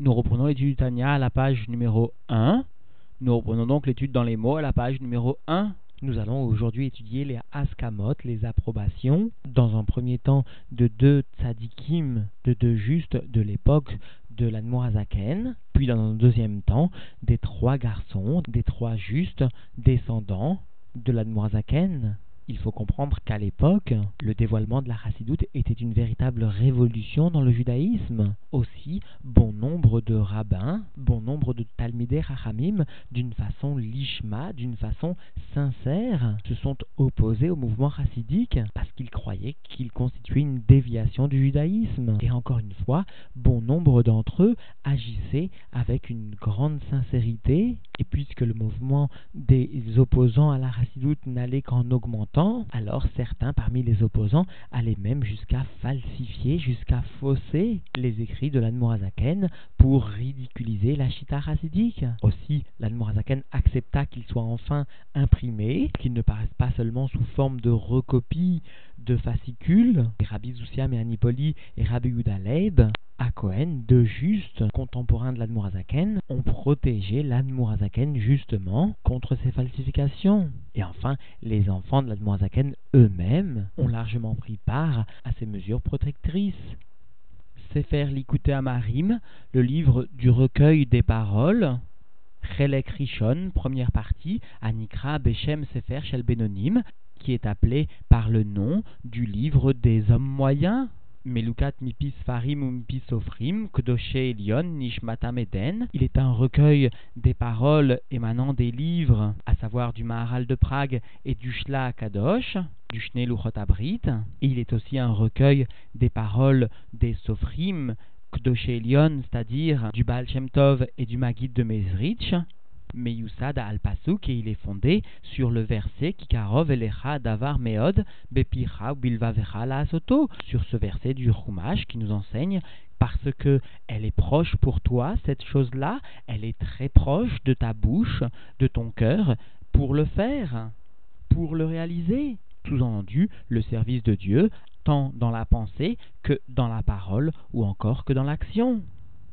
Nous reprenons l'étude du Tania à la page numéro 1. Nous reprenons donc l'étude dans les mots à la page numéro 1. Nous allons aujourd'hui étudier les askamot, les approbations, dans un premier temps de deux tzadikim, de deux justes de l'époque de l'Admorazaken, puis dans un deuxième temps des trois garçons, des trois justes descendants de l'Admorazaken. Il faut comprendre qu'à l'époque, le dévoilement de la chassidoute était une véritable révolution dans le judaïsme. Aussi, bon nombre de rabbins, bon nombre de talmidei rachamim, d'une façon lishma, d'une façon sincère, se sont opposés au mouvement chassidique parce qu'ils croyaient qu'il constituait une déviation du judaïsme. Et encore une fois, bon nombre d'entre eux agissaient avec une grande sincérité, et puisque le mouvement des opposants à la chassidoute n'allait qu'en augmentant, alors certains parmi les opposants allaient même jusqu'à falsifier, jusqu'à fausser les écrits de l'Admorazaken pour ridiculiser la Chita racidique. Aussi, l'Admorazaken accepta qu'il soit enfin imprimé, qu'il ne paraisse pas seulement sous forme de recopie de fascicules. Rabbi Zousiam et Anipoli et Rabbi Leib à Cohen, deux justes contemporains de l'Admorazaken, ont protégé l'Admorazaken justement contre ces falsifications. Et enfin, les enfants de l'Admorazaken eux-mêmes ont largement pris part à ces mesures protectrices. Sefer Likuté Amarim, le livre du recueil des paroles, Chelek Rishon, première partie, Anikra Beshem Sefer Shel Benonim, qui est appelé par le nom du livre des hommes moyens, Farim Nishmatam Eden. Il est un recueil des paroles émanant des livres, à savoir du Maharal de Prague et du Shla Kadosh, du Luchot Abrit. Il est aussi un recueil des paroles des Sofrim, Kdoshe Elion, c'est-à-dire du Baal Shem Tov et du Magid de Mezrich. Meyusad al Pasuk et il est fondé sur le verset Kikarov elecha davar meod bepicha bilvavecha la soto sur ce verset du Chumash qui nous enseigne parce que elle est proche pour toi cette chose-là, elle est très proche de ta bouche, de ton cœur pour le faire, pour le réaliser. Sous-entendu, le service de Dieu tant dans la pensée que dans la parole ou encore que dans l'action.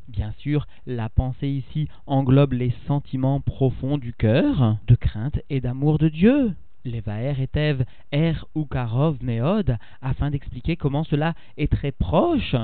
Bien sûr, la pensée ici englobe les sentiments profonds du cœur, de crainte et d'amour de Dieu. Levaer et Ev, Er ou Karov Meod, afin d'expliquer comment cela est très proche.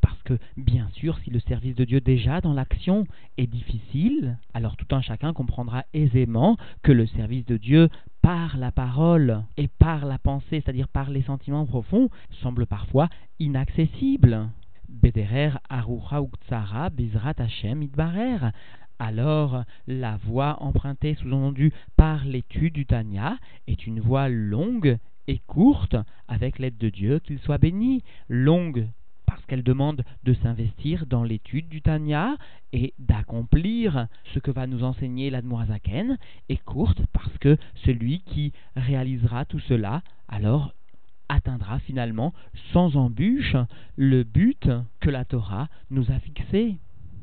Parce que, bien sûr, si le service de Dieu déjà dans l'action est difficile, alors tout un chacun comprendra aisément que le service de Dieu par la parole et par la pensée, c'est-à-dire par les sentiments profonds, semble parfois inaccessible. Bederer Arucha Uktsara Bizrat Hashem Idbarer. Alors, la voie empruntée sous-entendue par l'étude du Tanya est une voie longue et courte, avec l'aide de Dieu, qu'il soit béni. Longue parce qu'elle demande de s'investir dans l'étude du Tanya et d'accomplir ce que va nous enseigner l'Admorazaken, et courte parce que celui qui réalisera tout cela, alors atteindra finalement sans embûche le but que la Torah nous a fixé.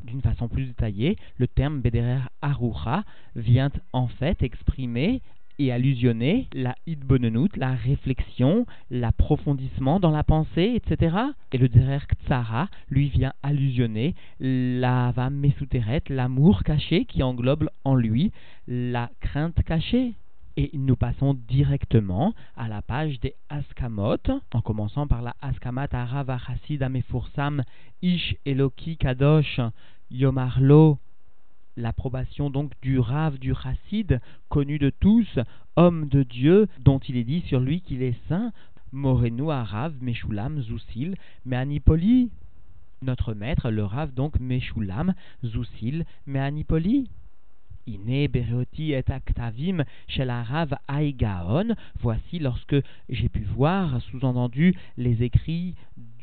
D'une façon plus détaillée, le terme Bederer Arucha vient en fait exprimer et allusionner la hitbonenut, la réflexion, l'approfondissement dans la pensée, etc. Et le derer ktsara, lui, vient allusionner la mesuteret, l'amour caché qui englobe en lui la crainte cachée. Et nous passons directement à la page des Askamot, en commençant par la Askamat Arav Chassid Amefursam Ish Eloki Kadosh Yomarlo, l'approbation donc du Rav du Chassid, connu de tous, homme de Dieu, dont il est dit sur lui qu'il est saint, Morenu Arav Meshulam Zousil Meanipoli. Notre maître, le Rav donc Meshulam Zousil Meanipoli. Ine Bereoti et Aktavim chez la Rav Aigaon. Voici lorsque j'ai pu voir, sous-entendu, les écrits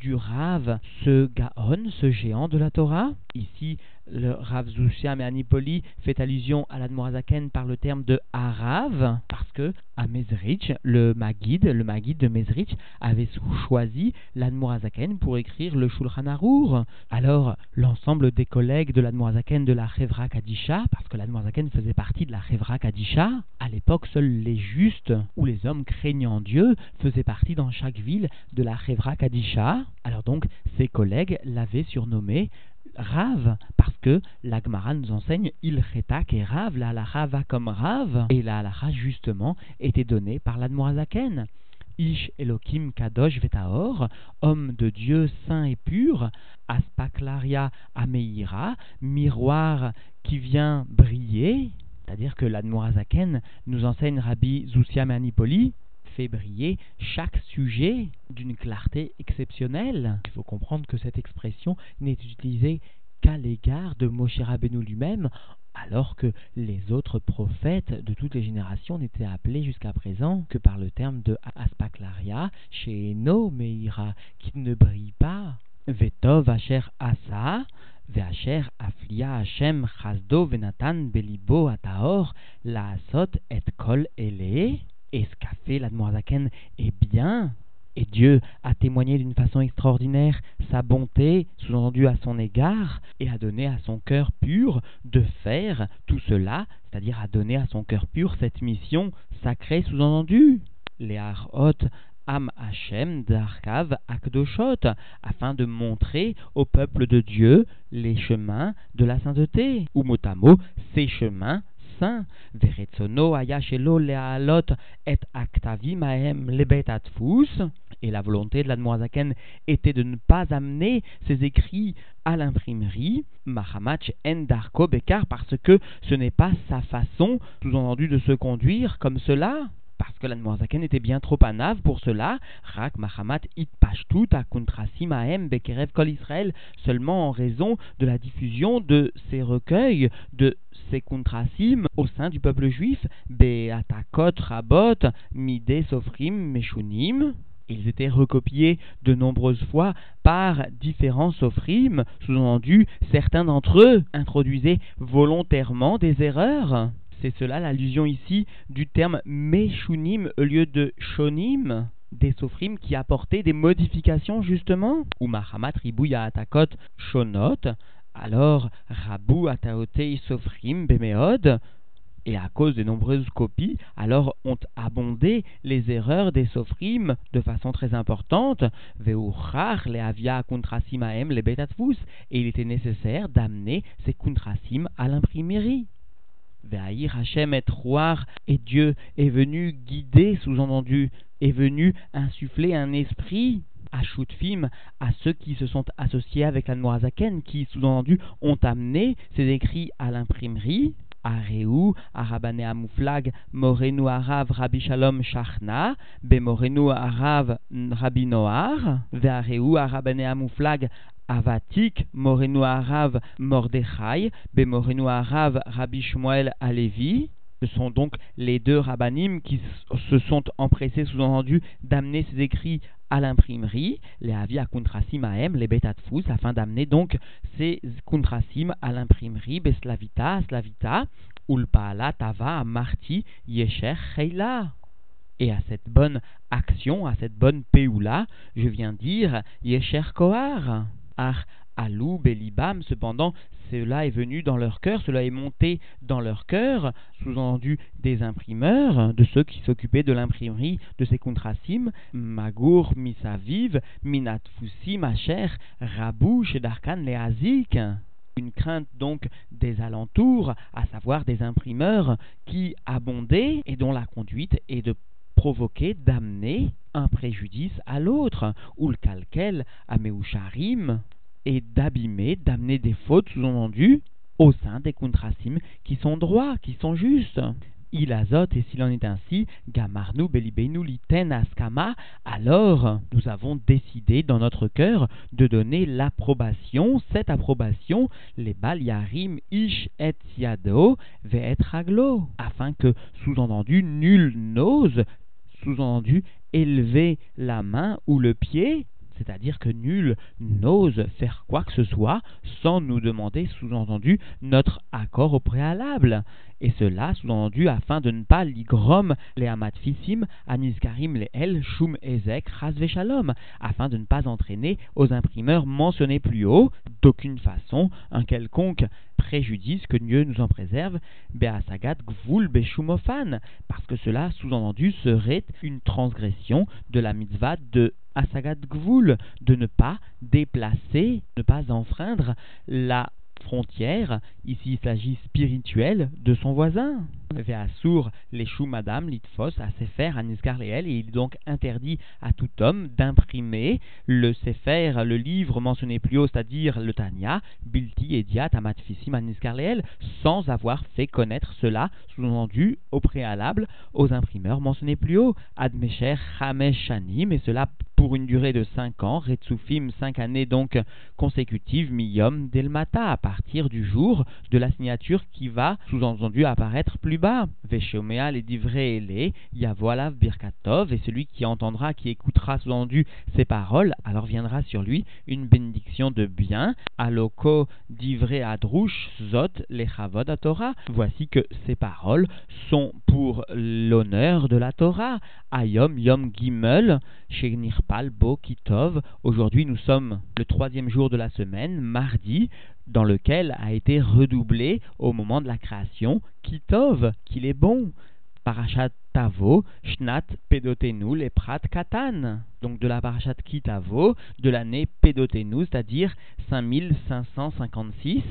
du Rav, ce Gaon, ce géant de la Torah. Ici, le Rav Zusham et Anipoli fait allusion à l'Admorazaken par le terme de Arav, parce que à Mezrich, le Magid, le Magid de Mezrich, avait choisi l'Admorazaken pour écrire le Shulchan Arour. Alors, l'ensemble des collègues de l'Admorazaken de la Chevra Kadisha, parce que l'Admorazaken faisait partie de la Chevra Kadisha, à l'époque, seuls les justes ou les hommes craignant Dieu faisaient partie dans chaque ville de la Chevra Kadisha. Alors donc, ses collègues l'avaient surnommé Rav, parce que l'Agmara nous enseigne il retak et Rav, la halacha va comme Rav, et la halacha justement était donnée par l'Admorazaken. Ish Elohim Kadosh Vetaor, homme de Dieu saint et pur, Aspaklaria Ameira, miroir qui vient briller, c'est-à-dire que l'Admorazaken nous enseigne Rabbi Zousia Manipoli, fait briller chaque sujet d'une clarté exceptionnelle. Il faut comprendre que cette expression n'est utilisée qu'à l'égard de Moshe Rabbeinu lui-même, alors que les autres prophètes de toutes les générations n'étaient appelés jusqu'à présent que par le terme de Aspaklaria, chez Meira, qui ne brille pas. Vetov Asher Asa, Ve'asher Aflia Hashem Chazdo Venatan Belibo Ataor, Laasot et Kol Ele. Et ce qu'a fait l'Admorazaken est bien, et Dieu a témoigné d'une façon extraordinaire sa bonté, sous-entendu à son égard, et a donné à son cœur pur de faire tout cela, c'est-à-dire a donné à son cœur pur cette mission sacrée, sous-entendu. Les Harot Am Hashem d'Arkav Akdoshot, afin de montrer au peuple de Dieu les chemins de la sainteté, ou motamo, ces chemins saint, Veretsono ayashelo lealot et aktavim ahem lebet et la volonté de l'Admoazaken était de ne pas amener ses écrits à l'imprimerie, Mahamach en darko bekar, parce que ce n'est pas sa façon, sous-entendu, de se conduire comme cela que l'Admoazaken était bien trop anave pour cela, Rak Mahamat it pashtut akuntrasim ahem bekerev kol Israël, seulement en raison de la diffusion de ces recueils, de ces kuntrasim au sein du peuple juif, beatakot rabot, mide sofrim meshunim, ils étaient recopiés de nombreuses fois par différents sofrim, sous-entendu, certains d'entre eux introduisaient volontairement des erreurs. C'est cela l'allusion ici du terme Meshunim au lieu de Shonim, des sofrim qui apportaient des modifications justement. Ou Mahamat Ribouya Atakot Shonot, alors Rabu Ataotei Sofrim Bemeod, et à cause de nombreuses copies, alors ont abondé les erreurs des sofrim de façon très importante. Veuchar le avia kuntrasim aem le betatvus, et il était nécessaire d'amener ces kuntrasim à l'imprimerie. Hashem et et Dieu est venu guider, sous-entendu, est venu insuffler un esprit à Shutfim, à ceux qui se sont associés avec la Noazaken, qui, sous-entendu, ont amené ces écrits à l'imprimerie, Areu, Arabane Amouflag, Morenu Arav Rabbi Shalom Shachna, Bemorenu Arav Rabbi Noar, Ve'areu Arabane Amouflag Avatik, Morenu Arav Mordechai, Bemorenu Arav Rabbi Shmuel Alevi. Ce sont donc les deux rabbinim qui se sont empressés, sous-entendu, d'amener ces écrits à l'imprimerie, les avis à Kuntrasim Aem, les Betatfus, afin d'amener donc ces Kuntrasim à l'imprimerie, Beslavita, Slavita, Ulpaala, Tava, Marti, Yesher, Heila. Et à cette bonne action, à cette bonne Peula, je viens dire Yesher Kohar. Ar Alou, Belibam, cependant, cela est venu dans leur cœur, cela est monté dans leur cœur, sous-entendu des imprimeurs, de ceux qui s'occupaient de l'imprimerie de ces contrasim, Magour, Misaviv, Minatfoussi, Macher, Rabou, Shedarkan, Leazik. Une crainte donc des alentours, à savoir des imprimeurs qui abondaient et dont la conduite est de provoquer, d'amener un préjudice à l'autre, ou le calquel, Ameusharim, et d'abîmer, d'amener des fautes sous-entendues au sein des contrasim qui sont droits, qui sont justes. Il azote, et s'il en est ainsi, gamarnu belibenu liten askama, alors nous avons décidé dans notre cœur de donner l'approbation, cette approbation, les baliarim ish et ve et raglo, afin que, sous-entendu, nul n'ose, sous-entendu, élever la main ou le pied c'est-à-dire que nul n'ose faire quoi que ce soit sans nous demander, sous-entendu, notre accord au préalable. Et cela, sous-entendu, afin de ne pas ligrom les amatfissim, anisgarim les el, shum ezek, shalom, afin de ne pas entraîner aux imprimeurs mentionnés plus haut, d'aucune façon, un quelconque préjudice, que Dieu nous en préserve, Beasagat Gvul Beshumofan, parce que cela, sous-entendu, serait une transgression de la mitzvah de Asagat Gvul, de ne pas déplacer, ne pas enfreindre la frontière, ici il s'agit spirituelle, de son voisin. Ve'asur leshu madame litfos à Sefer à Leel, et il est donc interdit à tout homme d'imprimer le Sefer, le livre mentionné plus haut, c'est-à-dire le Tanya, Bilti Ediat Amatfisim à sans avoir fait connaître cela, sous-entendu au préalable, aux imprimeurs mentionnés plus haut, Admesher Hamesh Shanim, et cela pour une durée de 5 ans, Retsufim, 5 années donc consécutives, Miyom Delmata, à partir du jour de la signature qui va, sous-entendu, apparaître plus bas. Veshomea les divrei ele, Yavoalav Birkatov, et celui qui entendra, qui écoutera, sous-entendu, ces paroles, alors viendra sur lui une bénédiction de bien. Aloko divrei adrush zot lechavod Torah. Voici que ces paroles sont pour l'honneur de la Torah. Ayom Yom Gimel, Nirpal Bo Kitov. Aujourd'hui, nous sommes le troisième jour de la semaine, mardi, dans lequel a été redoublé au moment de la création Kitov, qu'il est bon. Parashat Tavo, Shnat Pedotenu, les Prat Katan. Donc de la Parashat Kitavo, de l'année Pedotenu, c'est-à-dire 5556,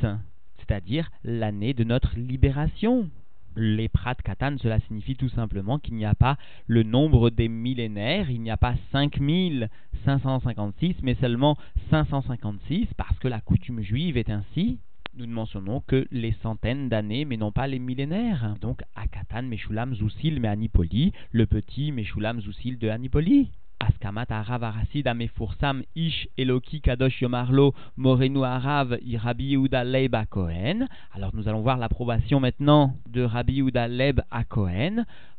c'est-à-dire l'année de notre libération les prat katan, cela signifie tout simplement qu'il n'y a pas le nombre des millénaires, il n'y a pas 5556, mais seulement 556, parce que la coutume juive est ainsi. Nous ne mentionnons que les centaines d'années, mais non pas les millénaires. Donc, Akatan, Meshulam, Zousil, mais Anipoli, le petit Meshulam, Zousil de Anipoli. Askamat Arav Arasid Amefursam Ish Eloki Kadosh Yomarlo Morenu Arav Rabbi Yehuda Leib. Alors nous allons voir l'approbation maintenant de Rabbi Yehuda Leib à.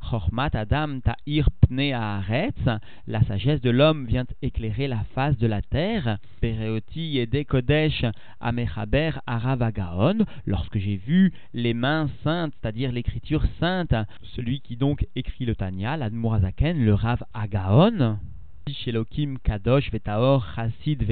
Chormat Adam Ta'ir Pne Haaretz. La sagesse de l'homme vient éclairer la face de la terre. Pereoti Yede Kodesh Amechaber Arav Agaon. Lorsque j'ai vu les mains saintes, c'est-à-dire l'écriture sainte, celui qui donc écrit le Tanya, l'Admurazaken, le Rav Agaon. Shelokim Kadosh Vetaor Chassid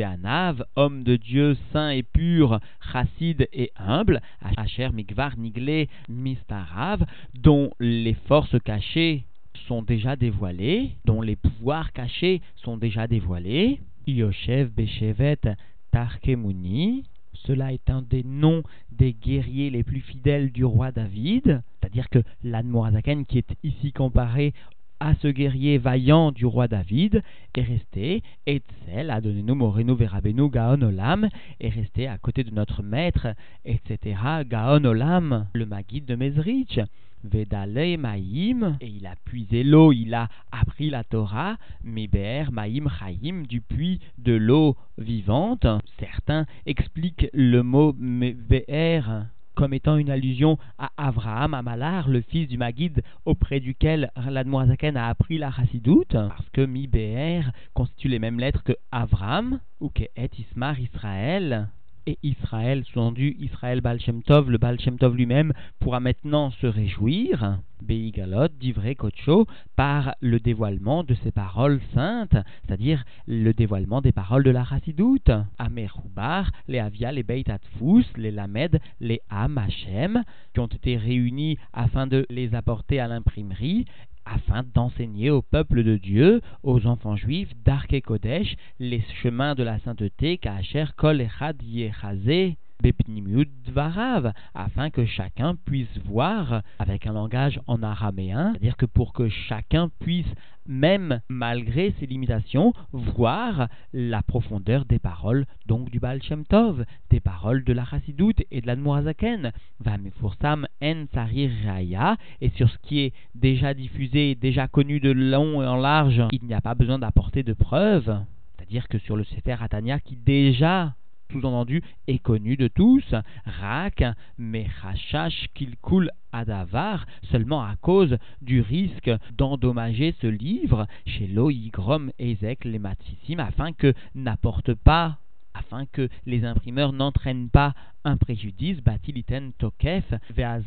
homme de Dieu saint et pur, Chassid et humble, Asher Mikvar Nigle Mistarav, dont les forces cachées sont déjà dévoilées, dont les pouvoirs cachés sont déjà dévoilés. Yoshev Beshevet Tarkemuni, cela est un des noms des guerriers les plus fidèles du roi David, c'est-à-dire que l'Admorazaken qui est ici comparé à ce guerrier vaillant du roi David est resté, Etzel, Adonenu Morenu Verabenu Gaon Olam, est resté à côté de notre maître, etc. Gaon Olam, le Maguide de Mezrich. Vedale Maïm, et il a puisé l'eau, il a appris la Torah, Miber Maïm Chaim, du puits de l'eau vivante. Certains expliquent le mot Meber comme étant une allusion à Avraham, Amalar, le fils du Magid, auprès duquel l'Admoazaken a appris la chassidoute, parce que Mi constitue les mêmes lettres que Avram, ou que Et Ismar Israël et Israël, sous-entendu Israël Baal Tov, le Baal Tov lui-même, pourra maintenant se réjouir, Beigalot, d'Ivre Kocho, par le dévoilement de ces paroles saintes, c'est-à-dire le dévoilement des paroles de la Chassidoute. Ameroubar, les Avia, les Beit Atfus, les Lamed, les Am Hashem, qui ont été réunis afin de les apporter à l'imprimerie, afin d'enseigner au peuple de Dieu, aux enfants juifs, d'Arke Kodesh, les chemins de la sainteté, Kacher Kol Echad Dvarav, afin que chacun puisse voir avec un langage en araméen, c'est-à-dire que pour que chacun puisse, même malgré ses limitations, voir la profondeur des paroles donc du Baal Shem Tov, des paroles de la Chassidoute et de l'Admorazaken. Vamefursam en sarir raya, et sur ce qui est déjà diffusé, déjà connu de long et en large, il n'y a pas besoin d'apporter de preuves. C'est-à-dire que sur le Sefer Atania qui déjà sous-entendu est connu de tous, Rak, mais Rachash qu'il coule Adavar, seulement à cause du risque d'endommager ce livre chez Loïgrom Ezek les Matissim, afin que n'apporte pas afin que les imprimeurs n'entraînent pas un préjudice, batiliten tokef veaz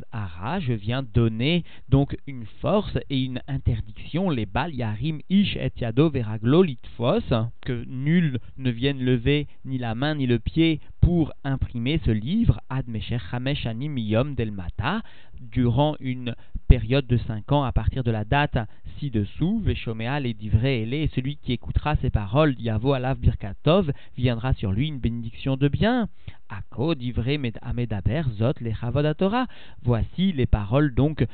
je viens donner donc une force et une interdiction, les bal yarim ish et yado veraglo litfos, que nul ne vienne lever ni la main ni le pied pour imprimer ce livre, ad mesher chamesh anim del mata, durant une période de cinq ans à partir de la date ci-dessous, Veshomea les divrei et celui qui écoutera ces paroles, Yavo alav birkatov, viendra sur lui une bénédiction de bien. Ako divrei amedaber zot le Torah. Voici les paroles donc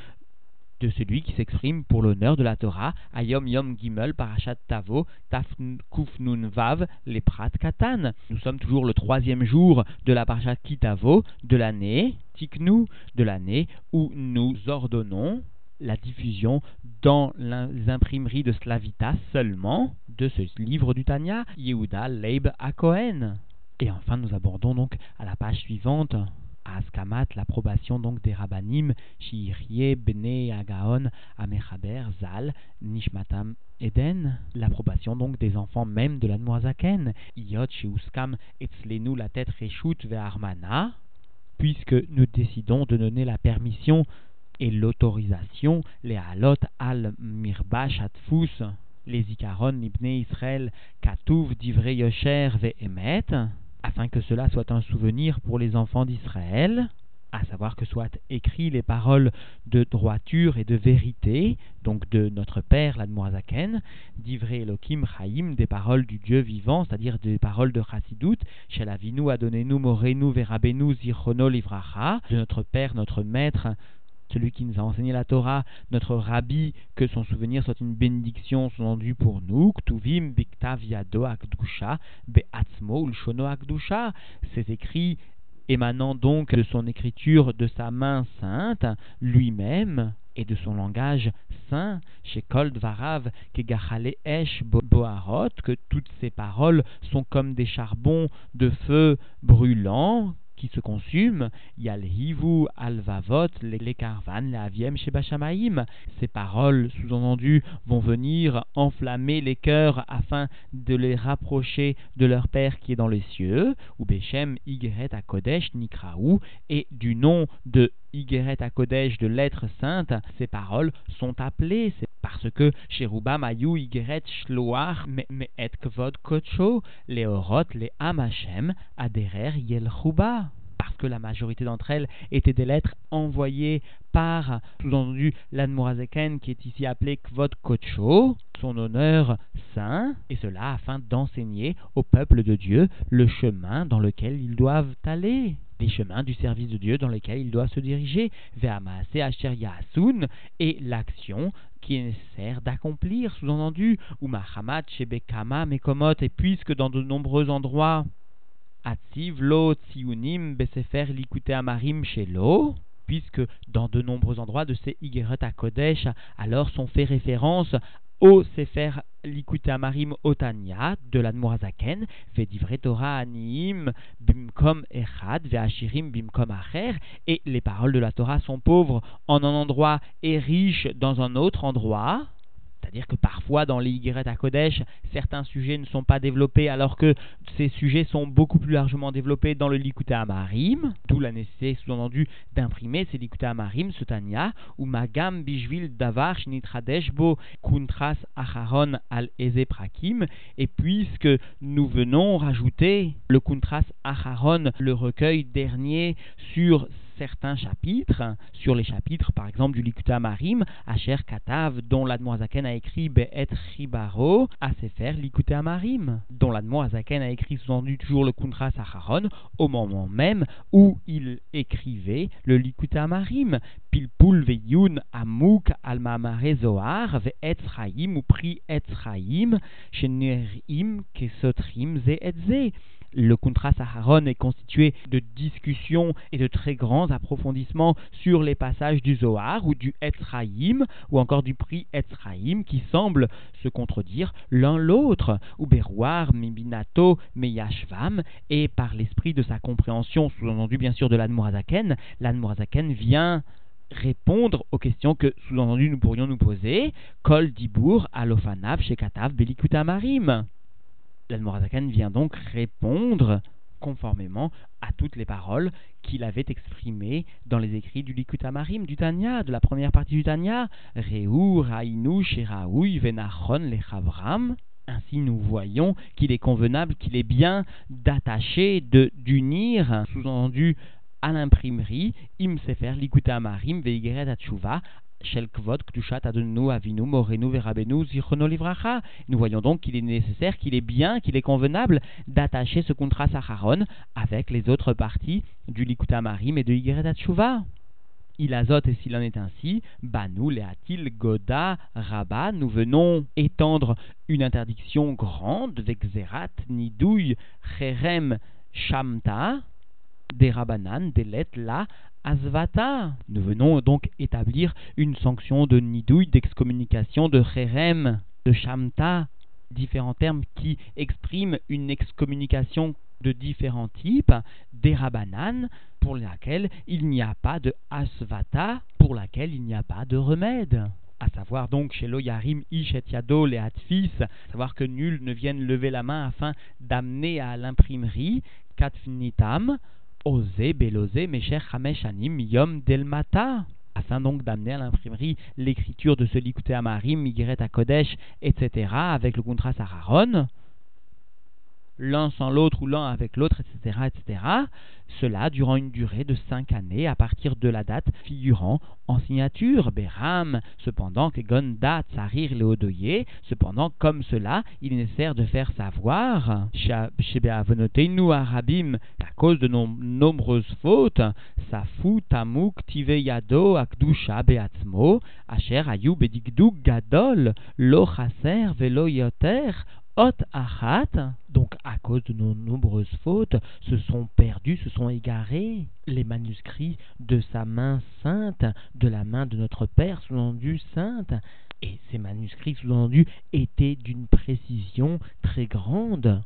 de celui qui s'exprime pour l'honneur de la Torah, Ayom Yom Gimel, Parashat Tavo, Taf Kuf Nun Vav, les Prat Katan. Nous sommes toujours le troisième jour de la Parashat Kitavo de l'année, Tiknu, de l'année où nous ordonnons la diffusion dans les imprimeries de Slavita seulement de ce livre du Tanya, Yehuda Leib Akohen. Et enfin, nous abordons donc à la page suivante Askamat, l'approbation donc des rabbanim, Shirie, Bene, Agaon, Amechaber, Zal, Nishmatam, Eden, l'approbation donc des enfants même de l'Admoazaken, Iot, Sheuskam, Etzlenu, la tête Reshut, Ve'armana, puisque nous décidons de donner la permission et l'autorisation, les halot al mirbash atfus, les ikaron ibne Israël, katuv divrei yosher ve'emet, afin que cela soit un souvenir pour les enfants d'Israël, à savoir que soient écrits les paroles de droiture et de vérité, donc de notre Père, l'Admoazaken, d'Ivré Elohim Chaim, des paroles du Dieu vivant, c'est-à-dire des paroles de Chassidout, Shel Avinu Adonenu Morenu Verabenu de notre Père, notre Maître, celui qui nous a enseigné la Torah, notre rabbi, que son souvenir soit une bénédiction sous-entendu pour nous, Ktuvim Biktav Yado Akdusha, Be'atzmo Ulshono Akdusha, ces écrits émanant donc de son écriture, de sa main sainte, lui-même, et de son langage saint, Esh que toutes ces paroles sont comme des charbons de feu brûlants, qui se consument, il y hivu, alvavot, les carvan, les aviem, shebashamaim. Ces paroles, sous-entendues, vont venir enflammer les cœurs afin de les rapprocher de leur Père qui est dans les cieux, ou Beshem, Igeret, Akodesh, Nikraou, et du nom de Igeret Akodesh, de l'être sainte, ces paroles sont appelées, c'est parce que chez Ruba Mayu Igeret Shloar et Kvod Kocho, les Orot, les Amachem, Aderer Yel parce que la majorité d'entre elles étaient des lettres envoyées par, sous-entendu, l'Admorazeken qui est ici appelé Kvod Kocho, son honneur saint, et cela afin d'enseigner au peuple de Dieu le chemin dans lequel ils doivent aller les chemins du service de Dieu dans lesquels il doit se diriger, Ve'amase Asher Yasun, et l'action qui est nécessaire d'accomplir, sous-entendu, ou Mahamat Shebekama Mekomot, et puisque dans de nombreux endroits, Atziv Lo Tsiunim Besefer Likute Amarim Shelo, puisque dans de nombreux endroits de ces Igeret à Kodesh, alors sont fait référence au Sefer Likute Amarim Otania de l'Admorazaken, Vedivre Torah Aniim Bimkom Echad, Ve'ashirim Bimkom Acher, et les paroles de la Torah sont pauvres en un endroit et riches dans un autre endroit. C'est-à-dire que parfois dans les Yigret à Kodesh, certains sujets ne sont pas développés alors que ces sujets sont beaucoup plus largement développés dans le Likuta Amarim, d'où la nécessité sous-entendu d'imprimer ces Likuta Amarim, ce ou Magam Bishvil Davar Shnitradeshbo Kuntras Acharon al Eze Prakim, et puisque nous venons rajouter le Kuntras Acharon, le recueil dernier sur certains chapitres, sur les chapitres par exemple du Likuta Marim, Asher Katav, dont l'Admoazaken a écrit Be'et Ribaro, à Sefer Likuta Marim, dont l'Admoazaken a écrit sous-entendu toujours le Kuntra Sacharon, au moment même où il écrivait le Likuta Marim, Pilpul Veyun Amouk Almamare Zohar, Ve'et ou Pri Etzraim, Shenerim Kesotrim Ze le contrat Saharon est constitué de discussions et de très grands approfondissements sur les passages du Zohar ou du Etzraïm ou encore du prix Etzraïm qui semblent se contredire l'un l'autre, ou Berouar, Mibinato, Meyashvam, et par l'esprit de sa compréhension, sous-entendu bien sûr de l'Admorazaken, l'Admorazaken vient répondre aux questions que, sous-entendu, nous pourrions nous poser. Kol Dibour, Alofanav, Shekatav, Belikuta Marim L'Admorazaken vient donc répondre conformément à toutes les paroles qu'il avait exprimées dans les écrits du Likut Amarim, du Tanya, de la première partie du Tanya, Reu, Rainu, Sheraoui, Venachon, Lechavram. Ainsi, nous voyons qu'il est convenable, qu'il est bien d'attacher, d'unir, sous-entendu, à l'imprimerie, Im Sefer, Likut Amarim, Veigeret Atshuva, Nous voyons donc qu'il est nécessaire, qu'il est bien, qu'il est convenable d'attacher ce contrat Sacharon avec les autres parties du Likuta Marim et de Yigeret Il azote et s'il en est ainsi, Banu, Leatil, Goda, Rabba, nous venons étendre une interdiction grande, Vexerat, Nidouille, Cherem, Shamta, des Rabanan, des là, Asvata. Nous venons donc établir une sanction de nidouille, d'excommunication, de cherem, de shamta, différents termes qui expriment une excommunication de différents types, des rabanan, pour laquelle il n'y a pas de asvata, pour laquelle il n'y a pas de remède. À savoir donc chez Loyarim Ish et Yado les Hatfis, savoir que nul ne vienne lever la main afin d'amener à l'imprimerie Katfnitam, Osé, Belosé, Mesher, Hamesh, Anim, Yom, Delmata afin donc d'amener à l'imprimerie l'écriture de ce Likuté Amarim, Migret à Kodesh, etc., avec le contrat Sararon, l'un sans l'autre ou l'un avec l'autre, etc., etc. Cela durant une durée de cinq années à partir de la date figurant en signature. Beram, cependant que Gonda Tsarir Leodoye, cependant comme cela, il est nécessaire de faire savoir, nous Arabim, à cause de nombreuses fautes, Safu Tamuk Tive Yado Akdusha Beatzmo, Asher Ayub Bedigduk Gadol, Lo Velo Yoter, Ot achat, donc à cause de nos nombreuses fautes, se sont perdus, se sont égarés les manuscrits de sa main sainte, de la main de notre Père sous-entendu sainte. Et ces manuscrits sous-entendus étaient d'une précision très grande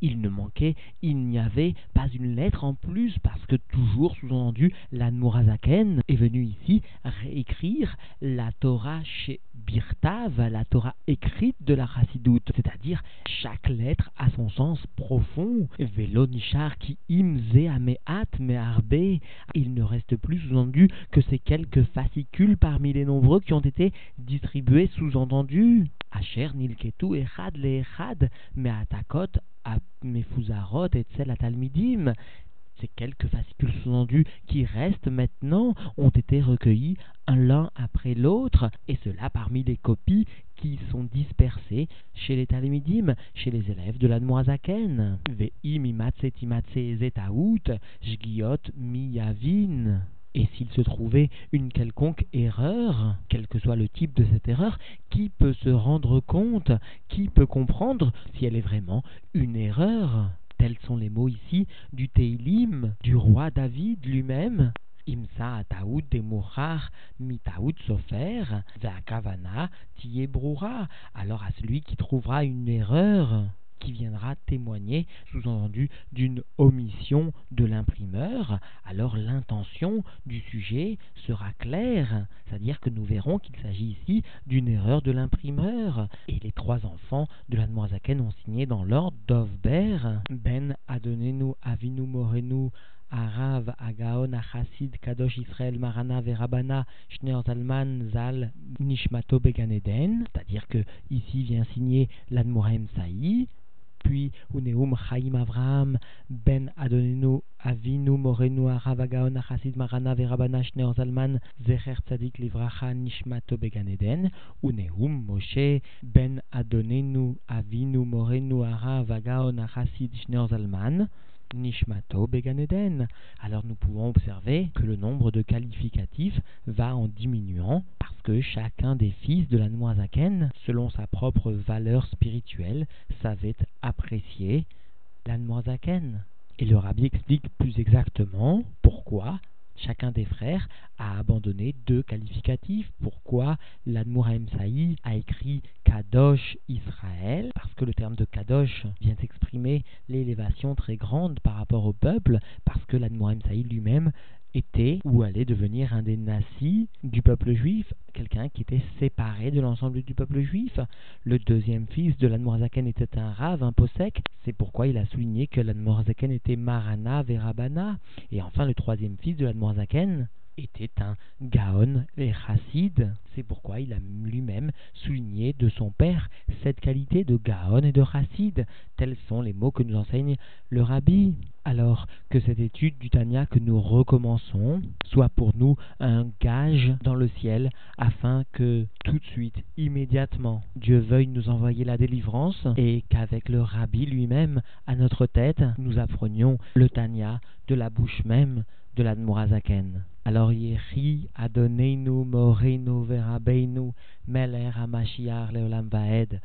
il ne manquait, il n'y avait pas une lettre en plus, parce que toujours sous-entendu, l'Anmurazaken est venu ici réécrire la Torah chez Birtav, la Torah écrite de la Chassidoute, c'est-à-dire chaque lettre a son sens profond. Velo Nishar qui imze ameat meharbe, il ne reste plus sous-entendu que ces quelques fascicules parmi les nombreux qui ont été distribués sous-entendu. Asher nilketu echad le echad meatakot Mefuzarot et Tzel Talmidim. Ces quelques fascicules sous-entendus qui restent maintenant ont été recueillis l'un après l'autre, et cela parmi les copies qui sont dispersées chez les Talmidim, chez les élèves de l'Admoazaken. Ve'im imatse timatse zetaout, jgiot miyavin. Et s'il se trouvait une quelconque erreur, quel que soit le type de cette erreur, qui peut se rendre compte, qui peut comprendre si elle est vraiment une erreur? Tels sont les mots ici du Teilim, du roi David lui-même. Imsa ataout demouchar mitaout sofer, ve'akavana tiebroura. Alors à celui qui trouvera une erreur, qui viendra témoigner, sous-entendu, d'une omission de l'imprimeur, alors l'intention du sujet sera claire, c'est-à-dire que nous verrons qu'il s'agit ici d'une erreur de l'imprimeur. Et les trois enfants de la Noazaken ont signé dans l'ordre d'Ovber, Ben Adonenu Avinu Morenu Arav, Agaon, Achasid, Kadosh Israël, Marana, Verabana, Shner Zalman, Zal, Nishmato, Beganeden, c'est-à-dire que ici vient signer l'Admorem Saï, puis Uneum Chaim Avraham Ben Adonenu Avinu Morenu Aravagaon Achasid Marana Verabana Shneor Zalman Zecher Tzadik Livracha Nishmato Beganeden Uneum Moshe Ben Adonenu Avinu Morenu Aravagaon Achasid Shneor Zalman Nishmato Beganeden. Alors nous pouvons observer que le nombre de qualificatifs va en diminuant parce que chacun des fils de la Noazaken, selon sa propre valeur spirituelle, savait apprécier la Noazaken. Et le rabbi explique plus exactement pourquoi chacun des frères a abandonné deux qualificatifs. Pourquoi l'Admouraim Saï a écrit Kadosh Israël? Parce que le terme de Kadosh vient exprimer l'élévation très grande par rapport au peuple, parce que l'Admouraim Saï lui-même était ou allait devenir un des nassis du peuple juif, quelqu'un qui était séparé de l'ensemble du peuple juif. Le deuxième fils de l'Admorazaken était un rave, un posek, c'est pourquoi il a souligné que l'Admorazaken était Marana Verabana. Et enfin, le troisième fils de l'Admorazaken était un Gaon et Chassid. C'est pourquoi il a lui-même souligné de son père cette qualité de Gaon et de Chassid. Tels sont les mots que nous enseigne le Rabbi. Alors que cette étude du Tanya que nous recommençons soit pour nous un gage dans le ciel afin que tout de suite, immédiatement, Dieu veuille nous envoyer la délivrance et qu'avec le Rabbi lui-même à notre tête, nous apprenions le Tanya de la bouche même de l'Admorazaken. Alors Yehi Adonenu Morenu Verabeinu Meler Hamashiach Leolam Vaed.